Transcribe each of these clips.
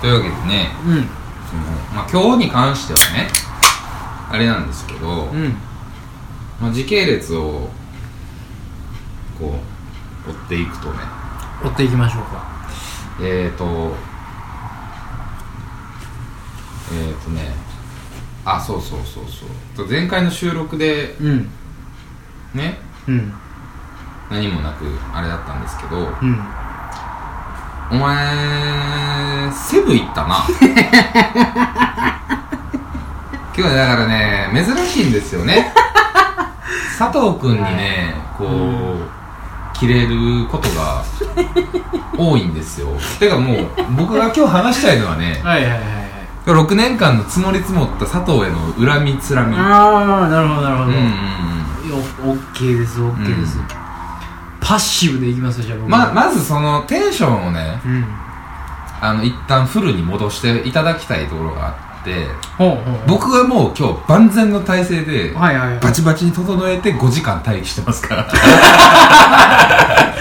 というわけでねうん。その、まあ、今日に関してはねあれなんですけど、うん。まあ、時系列をこう追っていくとね追っていきましょうか。えーとえーとねあそうそうそうそう。前回の収録でうん。ねうん。何もなくあれだったんですけどうんお前セブ行ったな。今日はだからね珍しいんですよね。佐藤君にねこう、切れることが多いんですよ。てかもう僕が今日話したいのはね はいはいはいはい。6年間の積もり積もった佐藤への恨みつらみ。うんああなるほどなるほど、うんうんよオッケーですオッケーです、うんパッシブでいきますよじゃあ僕。ままずそのテンションをねうん。あの一旦フルに戻していただきたいところがあってほうほう僕はもう今日万全の体制ではいはいはい。バチバチに整えて5時間待機してますから。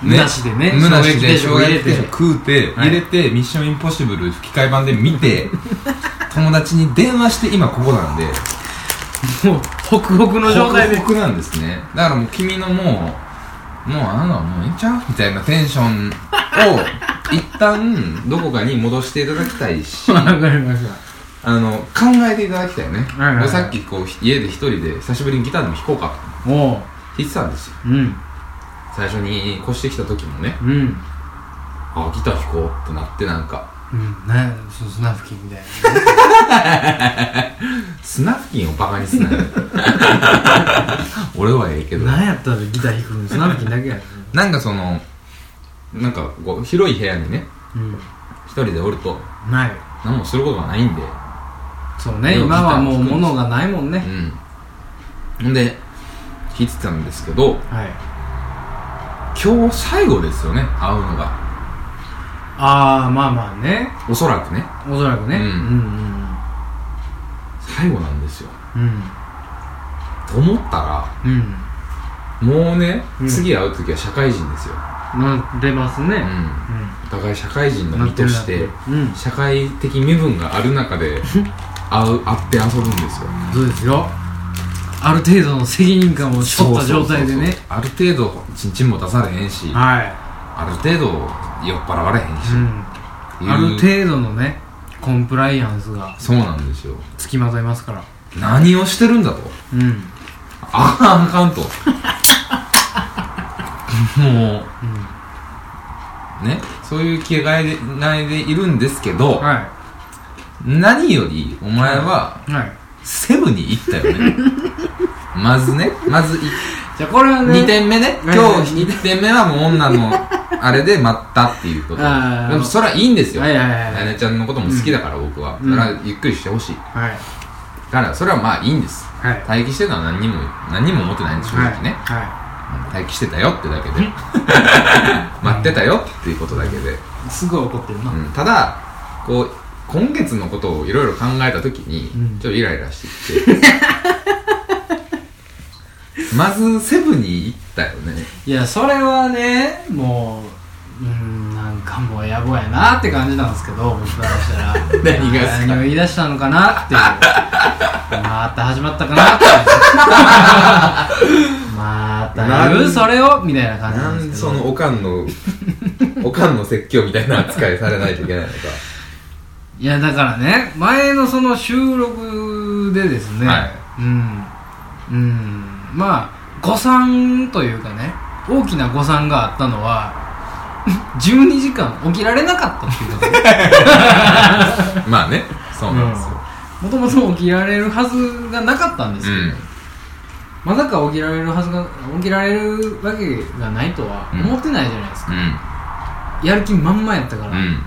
虚しでねむなしで衝撃定食うて、はい。入れてミッションインポッシブル吹き替え版で見て 友達に電話して今ここなんで。もうホクホクの状態で。ホクホクなんですね。だからもう君のもうもうあんなもういいんちゃう？みたいなテンションを一旦どこかに戻していただきたいし。わかりました。あの考えていただきたいよね、はいはいはい。俺さっきこう家で一人で久しぶりにギターでも弾こうかと。弾いてたんですよ。うん。最初に越してきた時もね。うん。あギター弾こうってなってなんかうんねそうスナフキンみたいスナフキンをバカにすなよ。俺はええけど。な何やったらギター弾くの？スナフキンだけやねなんかそのなんかこう広い部屋にねうん。一人でおるとない。何もすることがないんで。そうねでも今はもうギター弾くんです物がないもんね。うん。ほんで弾いてたんですけどはい。今日最後ですよね会うのがああまあまあね。おそらくね。おそらくね。うん。うん最後なんですよ。うん。と思ったらうん。もうね、うん。次会う時は社会人ですよ、うんな出ますね。うん、お互い社会人の身としてうん。社会的身分がある中で 会う会って遊ぶんですよ。そうですよ。ある程度の責任感を背負った状態でね。そうそうそうそう。ある程度ちんちんも出されへんし。はいある程度酔っ払われへんし、うん。いう。ある程度のねコンプライアンスがそうなんですよ。つきまといますから。何をしてるんだと。うん。あかんあかんと。もうねそういう気概でないでいるんですけど、は何よりお前はい。はい。セブに行ったよね。まずねまずいじゃあこれはね2点目ね？今はい。日1点目はもう女の あれで待ったっていうこと。でもそれはいいんですよ。はいはいはいあやねちゃんのことも好きだから僕は、うんだからゆっくりしてほしい。はい。だからそれはまあいいんです。はい。待機してたのは何にも何にも思ってないんです正直ね、は待機してたよってだけで。待ってたよっていうことだけで、いすごい怒ってるな。うん、ただこう今月のことをいろいろ考えた時に、うん。ちょっとイライラしてきて まずセブンに行ったよね。いやそれはねもううんなんかもう野暮やなって感じなんですけど僕からしたら。何が何を言い出したのかなっていう。また始まったかなって。また言う？それを？みたいな感じななんですけど。そのおかんの おかんの説教みたいな扱いされないといけないのか。いやだからね前のその収録でですね、はい。うん。うんまあ誤算というかね大きな誤算があったのは 12時間起きられなかったっていうことで まあねそうなんですよ、もともと起きられるはずがなかったんですけど、うん。まさか起きられるはずが起きられるわけがないとは思ってないじゃないですか、やる気満々やったから、うん。うん。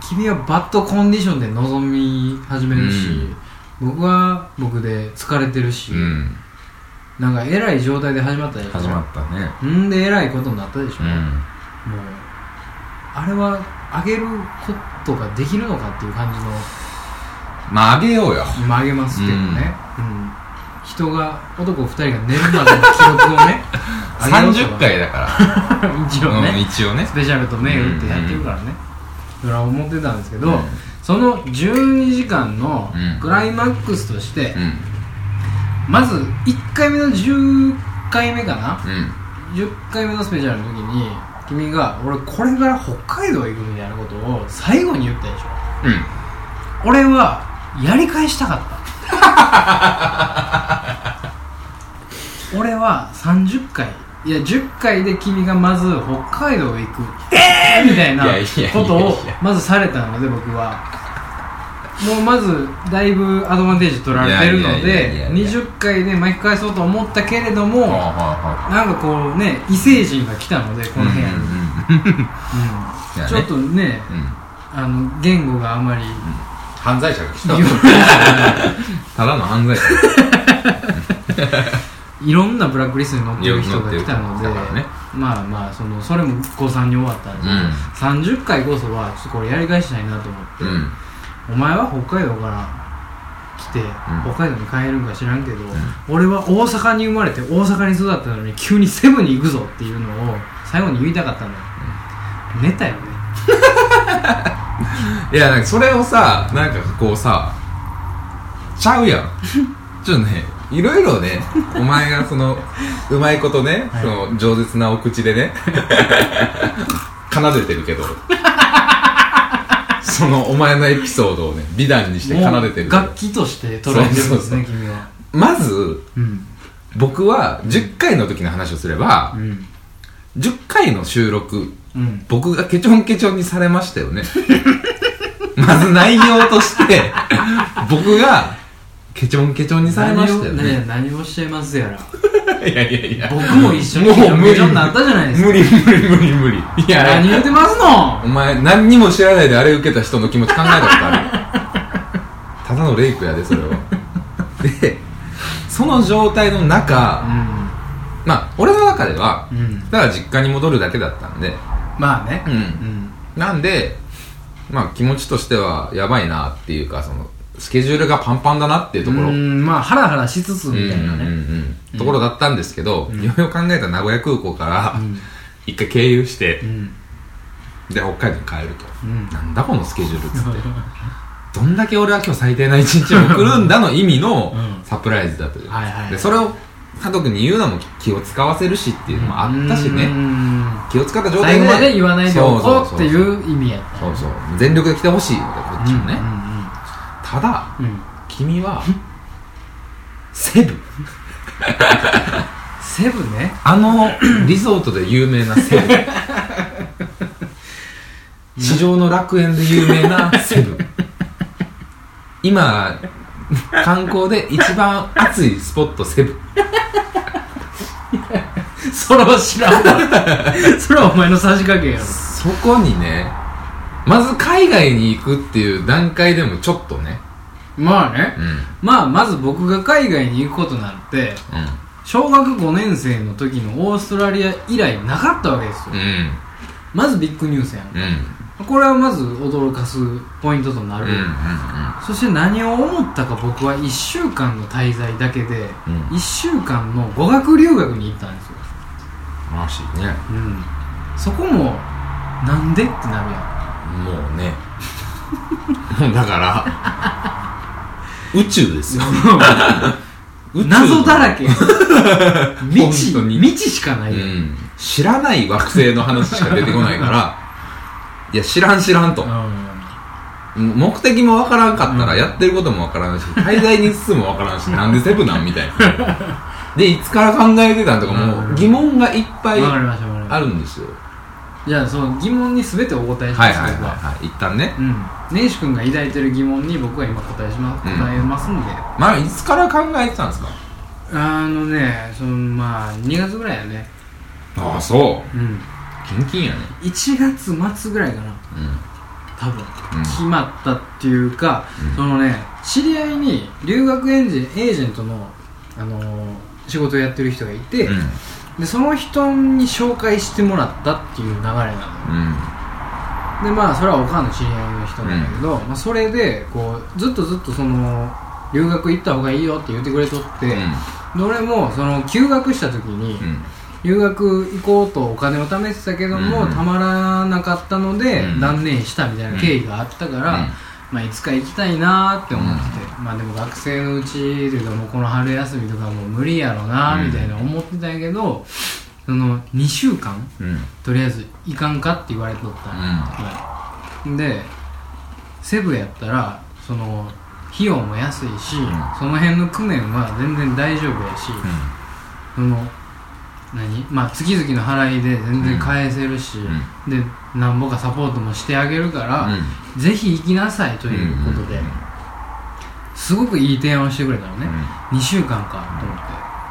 君はバッドコンディションで臨み始めるし、僕は僕で疲れてるし、うん。なんか偉い状態で始まったでしょ始まったね。んで偉いことになったでしょ、うん。もうあれは上げることができるのかっていう感じの。まああげようよ。今上げますけどね、うん。人が男2人が寝るまでの記録をね 上げようと30回だから。一応ね、うん、一応ね。スペシャルと銘打ってやってるからね、それは思ってたんですけど、うんその12時間のうん。クライマックスとして、うん。まず1回目の10回目かな？うん。10回目のスペシャルの時に君が俺これから北海道行くみたいなことを最後に言ったでしょ。うん。俺はやり返したかった。俺は30回いや10回で君がまず北海道行く。えー！みたいなことをまずされたので僕は。もうまずだいぶアドバンテージ取られてるのでやいや20回で巻き返そうと思ったけれどもなんかこうね異星人が来たのでこの部屋に、うんちょっとねうん。あの言語があまり。犯罪者が来た。ただの犯罪者 いろんなブラックリストに載ってる人が来たのでね。まあまあそのそれも誤算に終わったんで、うん。30回こそはちょっとこれやり返したいなと思って、うん。お前は北海道から来て、北海道に帰るんか知らんけど、俺は大阪に生まれて大阪に育ったのに急にセブンに行くぞっていうのを最後に言いたかったんだよ、寝たよね。いやなんかそれをさなんかこうさちゃうやん。ちょっとねいろいろねお前がそのうまいことね、はい。その饒舌なお口でね奏でてるけどそのお前のエピソードをね美談にして奏でてるけど。楽器として捉えてるんですねそうそうそう。君は。まずうん。僕は10回の時の話をすればう、ん。10回の収録うん。僕がケチョンケチョンにされましたよね。まず内容として僕がケチョンケチョンにされましたよね。何をしゃいますやら。いやいやいや。僕も一緒にもう無理。ケチョンになったじゃないですか。無理無理無理無理。いや何言うてますの？お前何にも知らないであれ受けた人の気持ち考えたことある ただのレイプやでそれは。でその状態の中まあ俺の中ではうんうん。だから実家に戻るだけだったんで。まあね。うん。うん。なんでまあ気持ちとしてはやばいなっていうかそのスケジュールがパンパンだなっていうところ。うんまあハラハラしつつみたいなうんうんうんねうん。ところだったんですけど、よくよく考えたら名古屋空港からうん。一回経由してう、ん。で北海道に帰ると、うん。なんだこのスケジュールっつって。どんだけ俺は今日最低な一日を送るんだの意味の うん。サプライズだという、はいはいでそれを家族に言うのも気を使わせるしっていうのもあったしうねん。気を使った状態で。最後まで言わないでおこうっていそうう意味やそうそう。全力で来てほしいのでこっちもね、うんただうん。うん君は セブ セブね。あのリゾートで有名なセブ 地上の楽園で有名なセブ今観光で一番熱いスポットセブそれは知らんわ。それはお前のさじ加減やろ。そこにねまず海外に行くっていう段階でもちょっとね。まあね。うん。まあまず僕が海外に行くことなんて小学5年生の時のオーストラリア以来なかったわけですよ。うん。うんまずビッグニュースやんうん。これはまず驚かすポイントとなる、うんうんそして何を思ったか僕は1週間の滞在だけでうん。1週間の語学留学に行ったんですよ、うんらしいね。うん、そこもなんでってなるやもうね。だから宇宙ですよ。謎だらけ。未知未知しかない、うん。知らない惑星の話しか出てこないから。いや知らん知らんと。う目的もわからんかったらやってることもわからんし滞在日数もわからんしなんでセブなんみたいな。でいつから考えてたんとかもう疑問がいっぱいあるんですよ。たじゃあその疑問に全てお答えしますは。いはいはい僕ははい。一旦ね。うん。根岸君が抱いてる疑問に僕は今答えしま、うん答えますんで。まあいつから考えてたんですか？あのねそのまあ2月ぐらいやね。ああそう。うん。キンキンやね。1月末ぐらいかな。う多分、うん。決まったっていうか、うん。そのね知り合いに留学エンジエージェントの、あのー仕事をやってる人がいて、んうんでその人に紹介してもらったっていう流れなの。ようん。でまあそれはおかんの知り合いの人なんだけど、まあ、それでこうずっとずっとその留学行った方がいいよって言ってくれとって、で俺もその休学した時に、うん。留学行こうとお金を貯めてたけども、うん。たまらなかったので、うん。断念したみたいな経緯があったから、うんまあ、いつか行きたいなって思ってて、まあでも学生のうちというかもうこの春休みとかもう無理やろなみたいな思ってたんやけど、その2週間うん。とりあえず行かんかって言われとったんや、はいでセブやったらその費用も安いし、ん。その辺の工面は全然大丈夫やし、その何？まあ月々の払いで全然返せるし、でなんぼかサポートもしてあげるから、ぜひ行きなさいということで、すごくいい提案をしてくれたのね、2週間かと思って、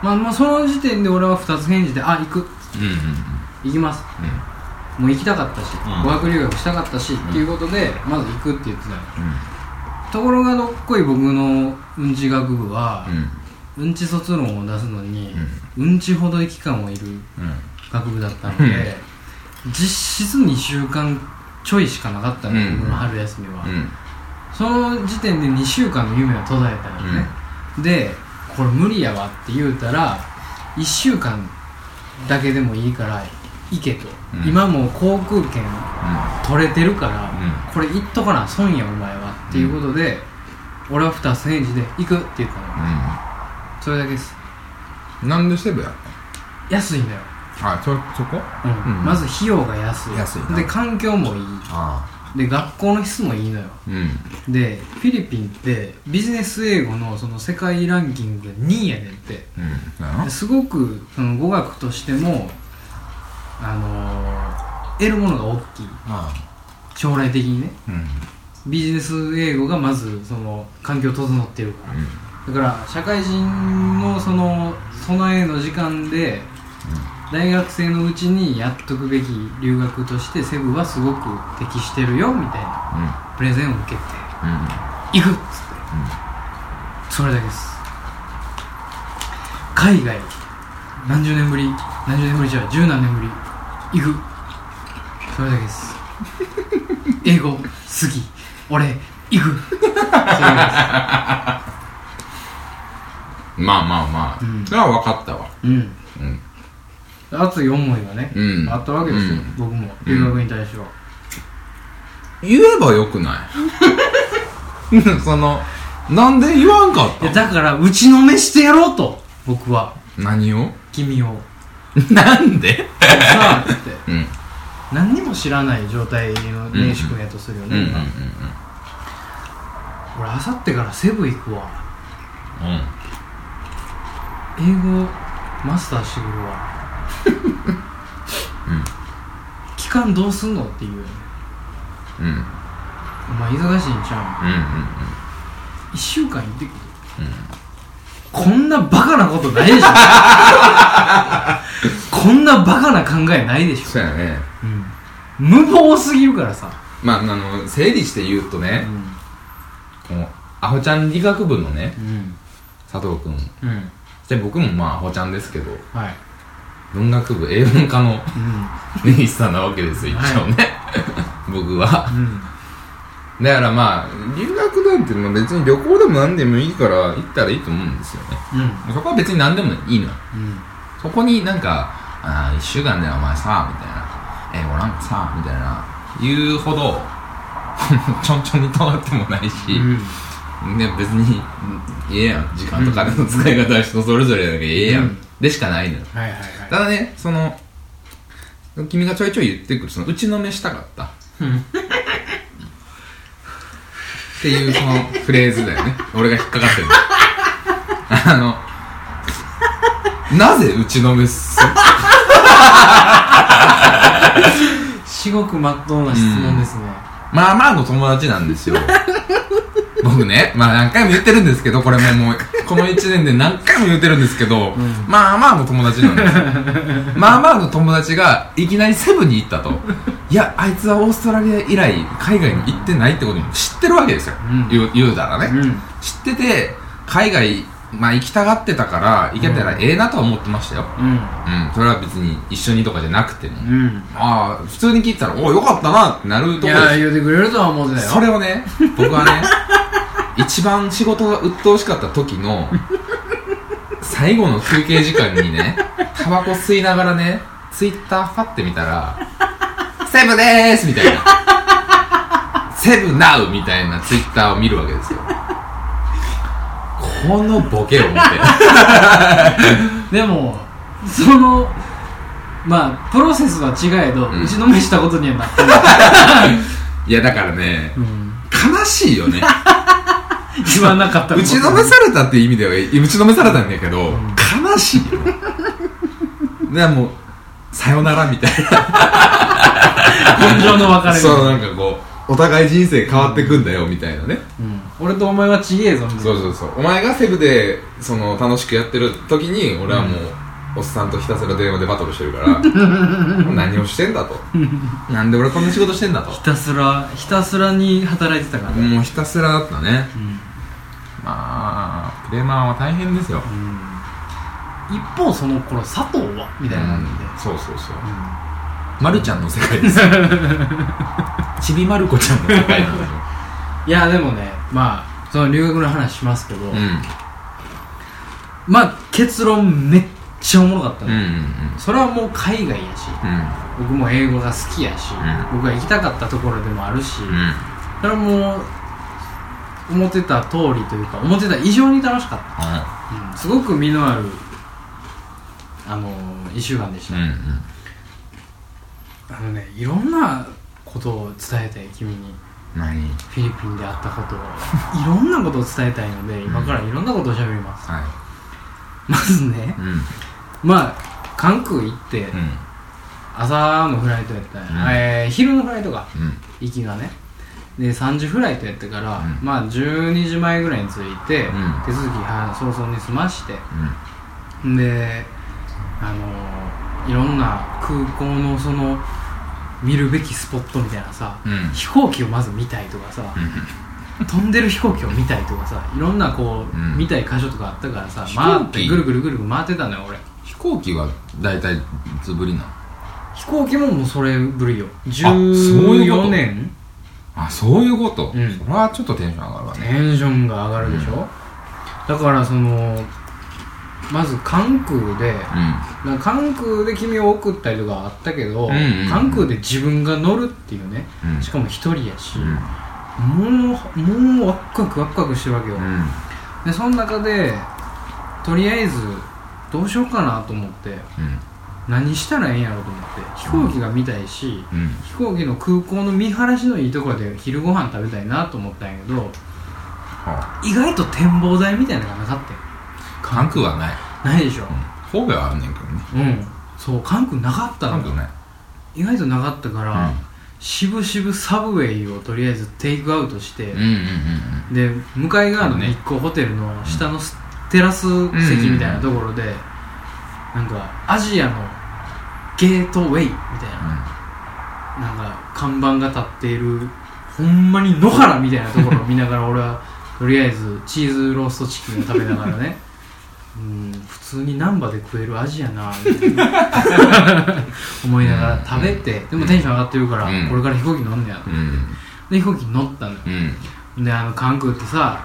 まあ、まあその時点で俺は2つ返事で「あ行く。行きます」もう行きたかったし、うん。語学留学したかったし、っていうことでまず行くって言ってたのところがどっこい僕のうんち学部は、うん。ち卒論を出すのに、うんちほど期間をいる学部だったので、実質2週間ちょいしかなかったの、うん。僕の春休みは、その時点で2週間の夢は途絶えたよね、でこれ無理やわって言うたら1週間だけでもいいから行けと、うん。今もう航空券取れてるから、うこれ行っとかな損やお前はっていうことで、俺は2つ返事で行くって言ったのそれだけです。なんでセブや？っ安いんだよ、たあそそこ？うん。うん。まず費用が安い。安いな。で環境もいい。あで学校の質もいいのよ。うん。でフィリピンってビジネス英語のその世界ランキングが2位やねんって。うん。ですごくその語学としてもあのー得るものが大きい。あ将来的にね。うん。ビジネス英語がまずその環境整ってるからだから社会人のその備えの時間で大学生のうちにやっとくべき留学としてセブはすごく適してるよみたいなプレゼンを受けて行くっつって、それだけです。海外何十年ぶり何十年ぶりじゃ十何年ぶり行く。それだけです。英語好き。俺行く。それだ まあまあまあ。うん。それは分かったわ。うん。うん。熱い思いがね、うん。あったわけですよ、うん。僕も。留学に対しては、言えばよくない？そのなんで言わんかっいやただから打ちのめしてやろうと僕は。何を？君を。なんで？さあ って。うん。何にも知らない状態の年始君やとするよね、うん。うんうん今俺あさってからセブ行くわ。うん英語マスターしてくるわ。うん。期間どうすんのっていう。うん。うんお前忙しいんちゃうんうんうん。1週間行ってくる。こんなバカなことないでしょ。こんなバカな考えないでしょ。そうやね。うん。無謀すぎるからさ。まああの整理して言うとうね、ん。このアホちゃん理学部のねうん。佐藤君うんで僕もまあアホちゃんですけどはい。文学部英文科のうん。根岸さんなわけですよ一応ね、僕は。うん。だからまあ留学なんてまあ別に旅行でも何でもいいから行ったらいいと思うんですよね。うん。そこは別に何でもいいのよ。うん。そこになんか「ああ1週間でお前さ」みたいな「英語なんかさ」みたいな。言うほど ちょんちょんに尖ってもないし、ね、別にうんええやん。時間と金の使い方は人それぞれだけどええやん、うん。でしかないのよ。はいはいはい。ただねその君がちょいちょい言ってくるその打ちのめしたかった。うん。っていうそのフレーズだよね。俺が引っかかってるの。あのなぜ打ちのめす 至極まっとうな質問ですね。まあまあの友達なんですよ 僕ねまあ何回も言ってるんですけどこれももうこの1年で何回も言ってるんですけど、ん。まあまあの友達なんです。よまあまあの友達がいきなりセブンに行ったと。いやあいつはオーストラリア以来海外に行ってないってことも知ってるわけですよ、うん。言う言うたらね、うん。知ってて海外まあ行きたがってたから行けたらええなとは思ってましたよ。うん。うん。それは別に一緒にとかじゃなくても、うん。ああ普通に聞いてたらおおよかったなってなるといころです。や言うてくれるとは思ってたよ。それをね僕はね一番仕事が鬱陶しかった時の最後の休憩時間にねタバコ吸いながらねツイッターファって見たら「セブでーす!」みたいな「セブナウ!」みたいなツイッターを見るわけですよ。このボケを見て。でもそのまあプロセスは違えど、うん。打ちのめしたことにはなってない、いやだからねうん、悲しいよね言わなかった打ちのめされたっていう意味では打ちのめされたんだけど、ん悲しいよ。でもうさよならみたい本情の別れな。そうなんかこうお互い人生変わってくんだよみたいなね、うん、俺とお前はちげえぞみたいな。そうそうそう。お前がセブでその楽しくやってる時に俺はもう、おっさんとひたすら電話でバトルしてるから 何をしてんだと。なんで俺こんな仕事してんだと。ひたすらひたすらに働いてたから。ね、もうひたすらだったね。うんまあクレーマーは大変ですよ。一方その頃佐藤はみたいな感じで、そうそうそう。まるちゃんの世界です。よ ちびまる子ちゃんの世界なんだよ。いやでもねまあその留学の話しますけど、うん。まあ結論めっちゃおもろかったね、うんうん。それはもう海外やしうん。僕も英語が好きやし、うん。僕が行きたかったところでもあるし、うん。それはもう思ってた通りというか思ってた以上に楽しかった、うん。すごく実のあるあの1週間でした、うんうん。あのねいろんなことを伝えたい君に。何？フィリピンであったことを。いろんなことを伝えたいので今からいろんなことを喋ります、はい。まずねうん。まあ関空行ってうん。朝のフライトやったん。や、うん。えー昼のフライトか。うん。行きがねで3時フライトやったから、うん。まあ12時前ぐらいに着いて、うん。手続きは早々に済ましてうん。であのーいろんな空港のその見るべきスポットみたいなさ、うん。飛行機をまず見たいとかさ、飛んでる飛行機を見たいとかさいろんなこう、うん。見たい箇所とかあったからさ回ってぐるぐるぐる回ってたのよ俺。飛行機は大体いつぶりなの？飛行機ももうそれぶりよ。そういうこと？14年あそういうこと、うん。それはちょっとテンション上がるわね。テンションが上がるでしょ、だからそのまず関空でなんか関空で君を送ったりとかあったけど、うんうんうん。関空で自分が乗るっていうね、うん。しかも一人やし、うん。もうもうワクワクワクワクしてるわけよ、うん。でその中でとりあえずどうしようかなと思ってうん何したらええんやろうと思って飛行機が見たいし、うん。飛行機の空港の見晴らしのいいところで昼ご飯食べたいなと思ったんやけどは意外と展望台みたいなのがなかった関空はない、ないでしょ。神戸はあんねんけどね。うん。そう関空なかったのよ。関空ない。意外となかったから、しぶしぶサブウェイをとりあえずテイクアウトしてうん、うんうんで向かい側の日光ホテルの下のステラス席みたいなところで、なんかアジアのゲートウェイみたいな、なんか看板が立っているほんまに野原みたいなところを見ながら俺はとりあえずチーズローストチキンを食べながらね。うん普通に難波で食える味やなみたいな。思いながら食べてでもテンション上がってるから、うん。これから飛行機乗んねやうんうん。で飛行機に乗ったのよ。うん。であの関空ってさ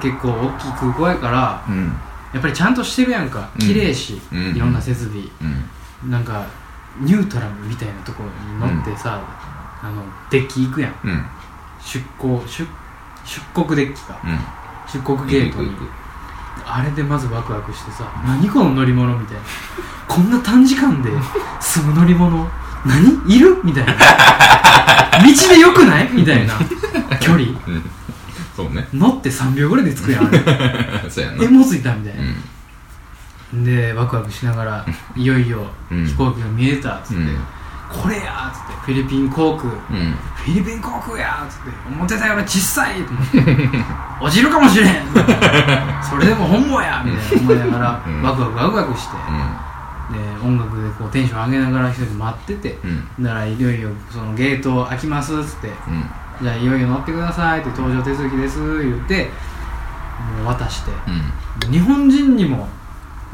結構大きい空港やからうん。やっぱりちゃんとしてるやんか。うん。綺麗し、うん。いろんな設備。うん。なんかニュートラルみたいなところに乗ってさ、あのデッキ行くやん。うん。出港出出国デッキか。うん。出国ゲートに。行く行くあれでまずワクワクしてさ何この乗り物みたいな。こんな短時間で済む乗り物？何いる？みたいな。道でよくない？みたいな。距離？うん。そうね。乗って3秒ぐらいで着くやん。あ れそうやな。えもう着いたみたいな。う、んでワクワクしながらいよいようん。飛行機が見えたっつって、うん。これやっつってフィリピン航空うん。フィリピン航空やっつって思ってたより小さいと思って 落ちるかもしれん。それでも本望やみたいな思いながらうん。ワクワクワクワクして、で音楽でこうテンション上げながら一人で待っててだからいよいよそのゲート開きますっつってうん。じゃあいよいよ乗ってくださいって搭乗手続きです言ってもう渡してうん。日本人にも「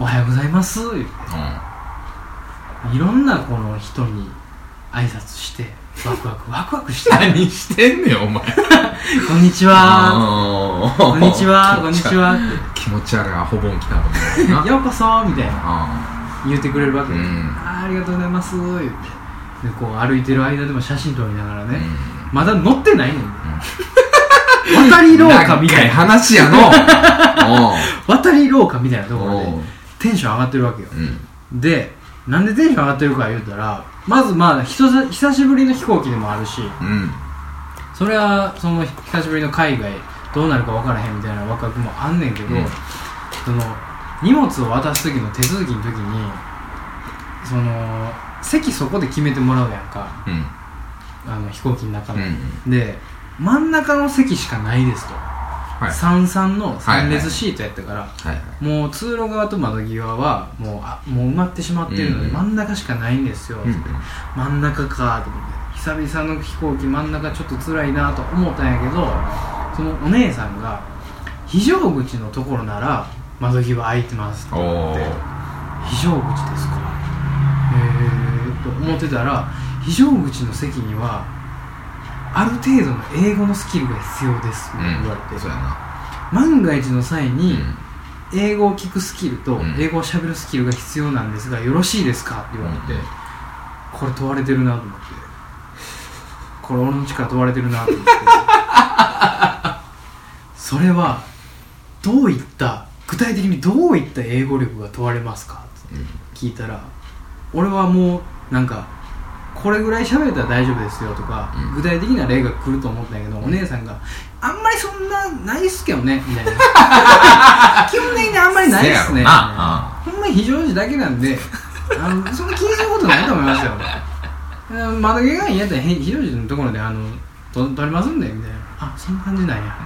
おはようございます」言っていろんなこの人に挨拶してワクワク ワクワクして。何してんねんお前。こんにちは。ここんにちは。こんにちは。って気持ち悪いアホボン来たと思うな。ようこそみたいな。あ言ってくれるわけ、うん。あーありがとうございます。言ってでこう歩いてる間でも写真撮りながらね、うん。まだ乗ってないねん、渡り廊下みたいな。長話やの。渡り廊下みたいなところでテンション上がってるわけよ。うん。でなんでテンション上がってるか言うたらまずまあ久しぶりの飛行機でもあるしうん。それはその久しぶりの海外どうなるか分からへんみたいなワクワクもあんねんけど、うん。その荷物を渡す時の手続きの時にその席そこで決めてもらうやんか。うん。あの飛行機の中の、うん。で真ん中の席しかないですと、はい。三々のはい3列シートやったから、もう通路側と窓際はもうあもう埋まってしまってるので、うん真ん中しかないんですよ、うん真ん中かと思って。久々の飛行機真ん中ちょっと辛いなと思ったんやけどそのお姉さんが非常口のところなら窓際空いてますって。ってー。非常口ですか？へえと思ってたら非常口の席にはある程度の英語のスキルが必要ですって言われて、そうやな万が一の際に、うん。英語を聞くスキルとうん。英語をしゃべるスキルが必要なんですがよろしいですかって言われて、うん。これ問われてるなと思って。これ俺の力問われてるなと思って。それはどういった具体的にどういった英語力が問われますかってうん聞いたら俺はもうなんかこれぐらい喋れたら大丈夫ですよとか、うん。具体的な例が来ると思ったんやけど、お姉さんがあんまりそんなないっすけどねみたいな。基本的にあんまりないっすね。せやろな。ほんまに非常時だけなんであのそんな気にすることないと思いますよ。うん窓際が嫌だったらへ非常時のところであのと撮りますんでみたいな。あそんな感じなんや。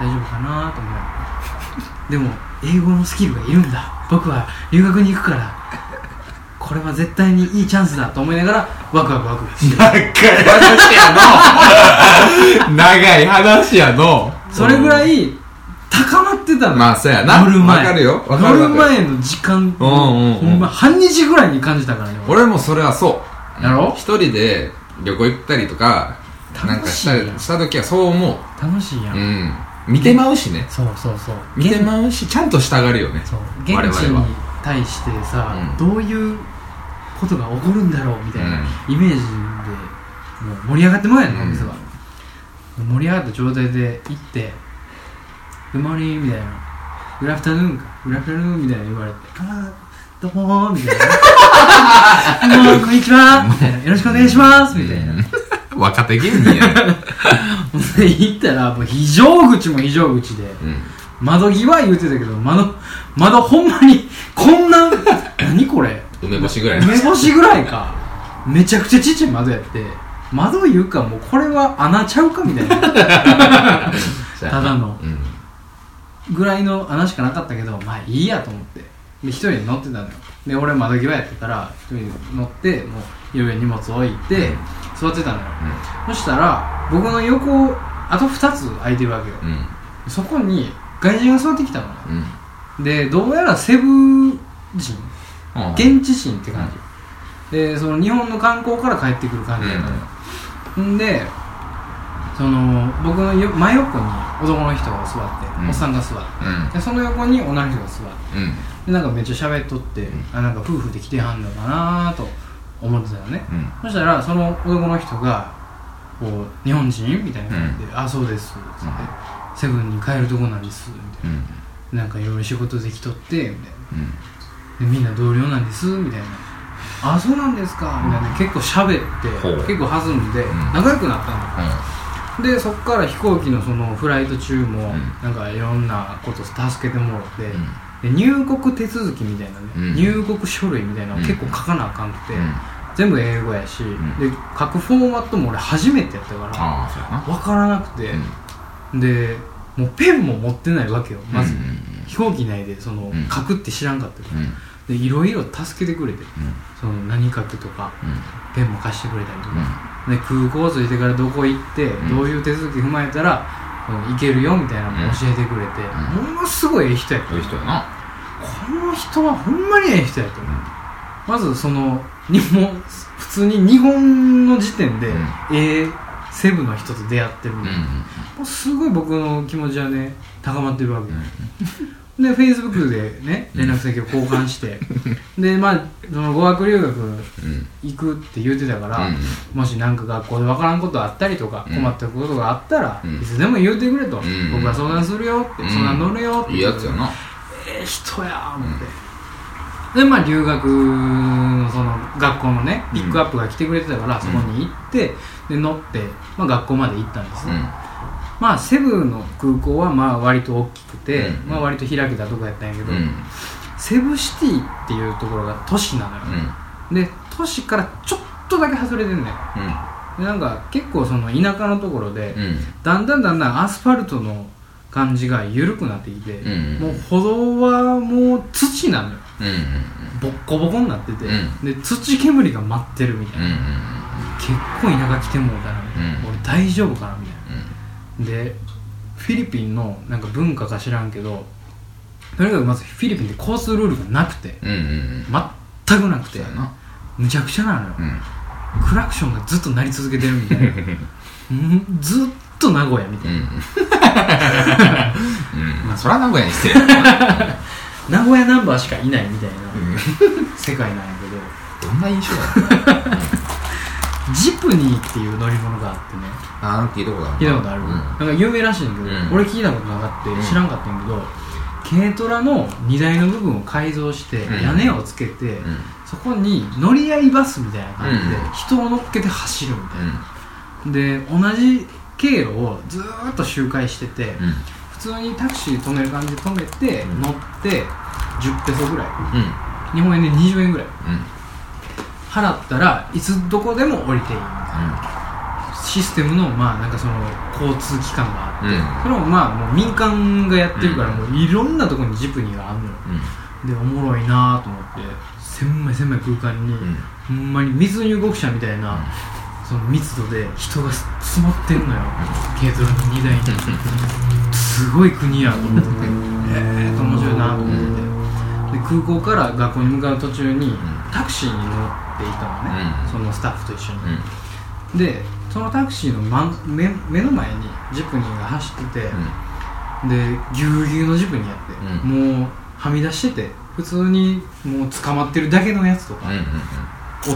大丈夫かなと思ってでも英語のスキルがいるんだ。僕は留学に行くからこれは絶対にいいチャンスだと思いながらワクワクワクワクして長い話やの。長い話やの。それぐらい高まってたのまあそうやな。乗る前。わかるよ。わか乗る前の時間。うんうんうん。ほんま半日ぐらいに感じたからね俺。もそれはそう。やろ？一人で旅行行ったりとかなんかした楽しいやん。した時はそう思楽しいや、ううん。ん見てまうしね。そうそうそう。見てまうしちゃんと従うよね。そう。現地には対してさ、うん。どういうことが起こるんだろうみたいなうん。イメージでもう盛り上がってまうやんうん。お店は、盛り上がった状態で行って「グッモーニング」みたいな「グラフタヌーンかグラフタヌーン」みたいな言われて「ああどうも」みたいな「もうこんにちは」みたいな「よろしくお願いします」みたいな、若手芸人や行ったらもう非常口も非常口でうん。窓際言うてたけど窓窓ほんまにこんな何これ？梅干しぐらい梅干しぐらいか。めちゃくちゃちっちゃい窓やって窓言うかもうこれは穴ちゃうかみたいな。ただの。うん。ぐらいの穴しかなかったけどまあいいやと思って。で一人で乗ってたのよ。で俺窓際やってたら一人で乗ってもういろいろ荷物置いて座ってたのよ。そしたら僕の横あと2つ空いてるわけよ。うん。そこに外人が座ってきたのうん。でどうやらセブ人うん現地人って感じ、でその日本の観光から帰ってくる感じだったのよ、ん、でその僕のよ真横に男の人が座って、うん。おっさんが座って。うん。でその横に女の人が座って。うん。でなんかめっちゃ喋っとって、ん。あなんか夫婦で来てはんのかなと思ってたよね、うん。そしたらその男の人がこう「日本人?」みたいな感じで「あそうです」つって、うん。セブンに帰るとこなんです」みたいな。うん。なんかいろいろ仕事できとってみたいなみんな同僚なんです？みたいな「あそうなんですか」みたいな。結構喋ってほう。結構弾んでん。仲良くなったの、でそっから飛行機のそのフライト中もん。なんかいろんなこと助けてもらって、うん。で入国手続きみたいなね、うん。入国書類みたいなのうん。結構書かなあかんくて、うん。全部英語やし、ん。で書くフォーマットも俺初めてやったからああそうやな。分からなくて、でもうペンも持ってないわけよまず、飛行機内でその、ん。書くって知らんかったから、うんでいろいろ助けてくれてその何書くとかうん。ペンも貸してくれたりとか、で空港着いてからどこ行って、ん。どういう手続き踏まえたらうん行けるよみたいなのも教えてくれて、うものすごいええ人やった。いう人やな。この人はほんまにええ人やと思う、まずそのにも普通に日本の時点で、うん。ええセブの人と出会ってるみたいな、もうすごい僕の気持ちはね高まってるわけ、でフェイスブックでね連絡先を交換して、でまあその語学留学うん。行くって言ってたから、うん。もし何か学校で分からんことあったりとか、うん。困ったことがあったら、うん。いつでも言うてくれと、ん。僕が相談するよって、うん。相談乗るよって。いいやつやな。ええ人やー思って、でまあ留学のその学校のねピックアップが来てくれてたから、そこに行ってで乗って、まあ、学校まで行ったんです、うんまあセブの空港はまあ割と大きくて、うんまあ割と開けたとこやったんやけど、うん。セブシティっていうところが都市なのよ、で都市からちょっとだけ外れてんねん。でなんか結構その田舎のところで、うん。うんだんだんだんだんアスファルトの感じが緩くなってきて、うんもう歩道はもう土なのよ。うんボッコボコになってて、うん。で土煙が舞ってるみたいな、うん結構田舎来てもうたら、うん。俺大丈夫かなみたいなでフィリピンのなんか文化か知らんけどとにかくまずフィリピンで交通ルールがなくてうんうんうん。全くなくてむちゃくちゃなのよ、うん。クラクションがずっと鳴り続けてるみたいな。うん。ずっと名古屋みたいな、うん。うん。まあそら名古屋にしてる 名古屋ナンバーしかいないみたいなうん。世界なんやけど。どんな印象だジプニーっていう乗り物があってね。ああ聞いたことある聞いたことある、うん。なんか有名らしいんだけど、うん。俺聞いたことなかった知らんかったんやけど、軽トラの荷台の部分を改造してうん。屋根をつけて、うん。そこに乗り合いバスみたいな感じでうん。人を乗っけて走るみたいな、で同じ経路をずーっと周回してて、うん。普通にタクシー止める感じで止めて、うん。乗って10ペソぐらい。うん。日本円で20円ぐらい。うん払ったらいつどこでも降りていい。みたいなシステムのまあなんかその交通機関があって、うん。それもまあもう民間がやってるからうん。もういろんなところにジプニーがあるのよ。でおもろいなと思って。狭い狭い空間に、うん。ほんまに密入国者みたいな、その密度で人が詰まってんのよ、軽トラの荷台に。すごい国やと思って。てええー、面白いなと思って。てで空港から学校に向かう途中にタクシーに乗っていたのね、うん。そのスタッフと一緒に、うん。でそのタクシーの真目目の前にジプニーが走ってて、でぎゅうぎゅうのジプニーやって、もうはみ出してて普通にもう捕まってるだけのやつとかうんうんおって、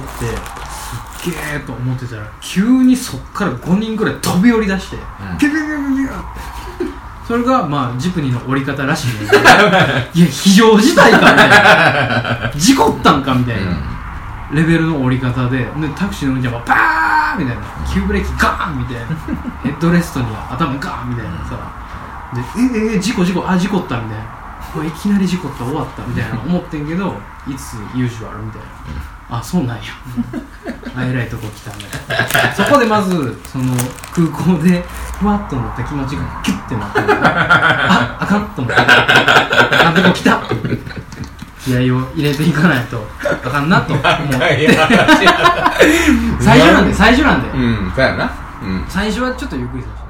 すっげえと思ってたら急にそっから5人ぐらい飛び降り出して、うん。ピュピュピュピュピュってそれがまあジプニーの降り方らしいね。いや非常事態かみたいな。事故ったんかみたいな、レベルの降り方で。でタクシーの運転はバーンみたいな。急ブレーキガーンみたいな。ヘッドレストに頭ガーンみたいなさ。でえええ事故事故。あ事故ったみたいないきなり事故った終わったみたいな思ってんけど いつユージュアルみたいな。あそうなんや。あえらいとこ来たんだそこでまずその空港でふわっと乗った気持ちがキュッてなって ああかんと思って。あかんとこ来た。気合を入れていかないとあかんなと思って最初なんで最初なんで。うんそうやな。うん。最初はちょっとゆっくりさせて